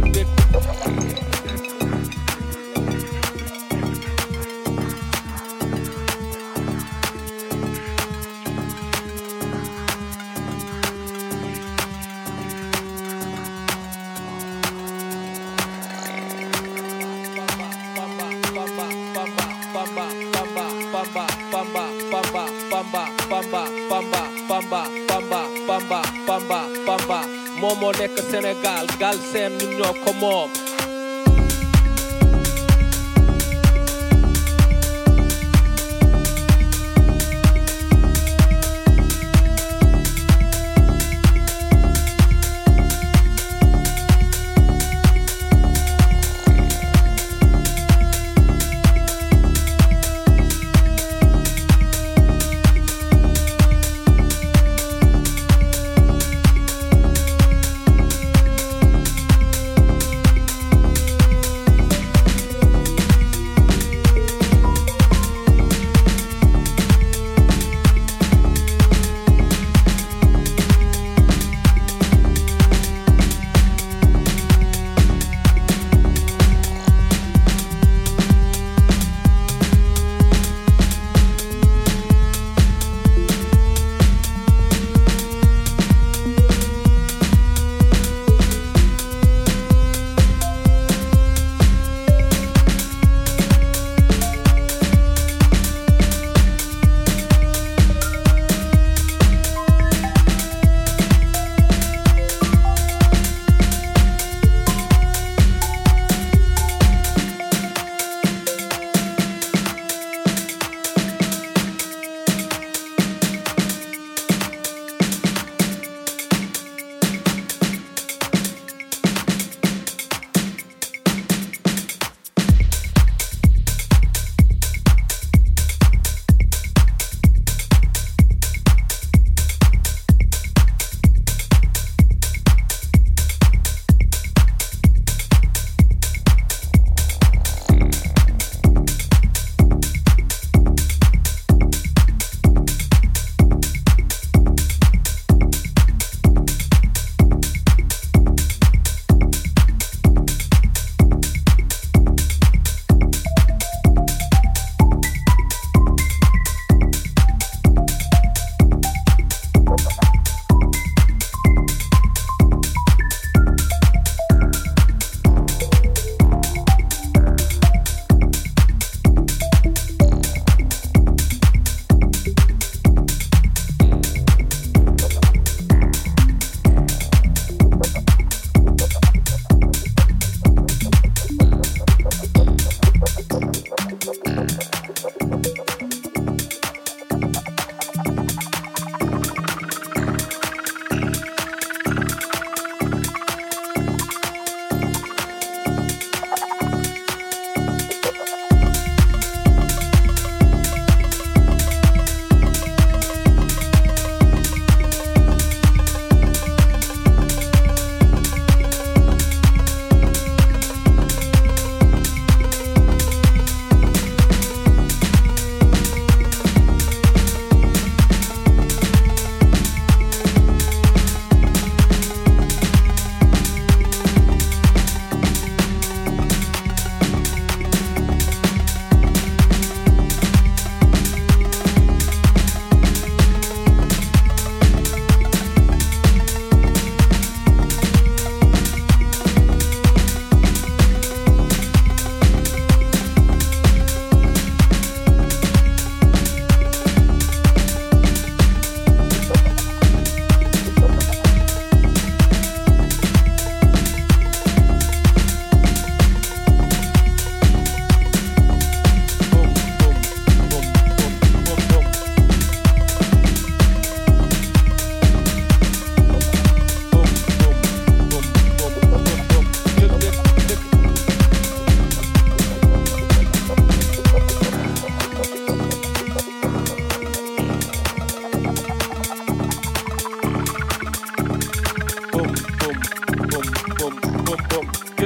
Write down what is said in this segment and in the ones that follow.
good bit.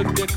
with the